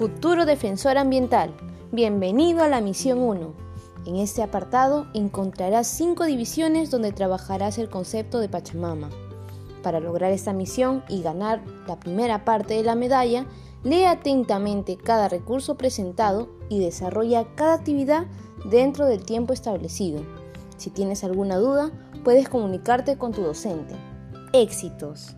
Futuro defensor ambiental, bienvenido a la misión 1. En este apartado encontrarás cinco divisiones donde trabajarás el concepto de Pachamama. Para lograr esta misión y ganar la primera parte de la medalla, lee atentamente cada recurso presentado y desarrolla cada actividad dentro del tiempo establecido. Si tienes alguna duda, puedes comunicarte con tu docente. Éxitos.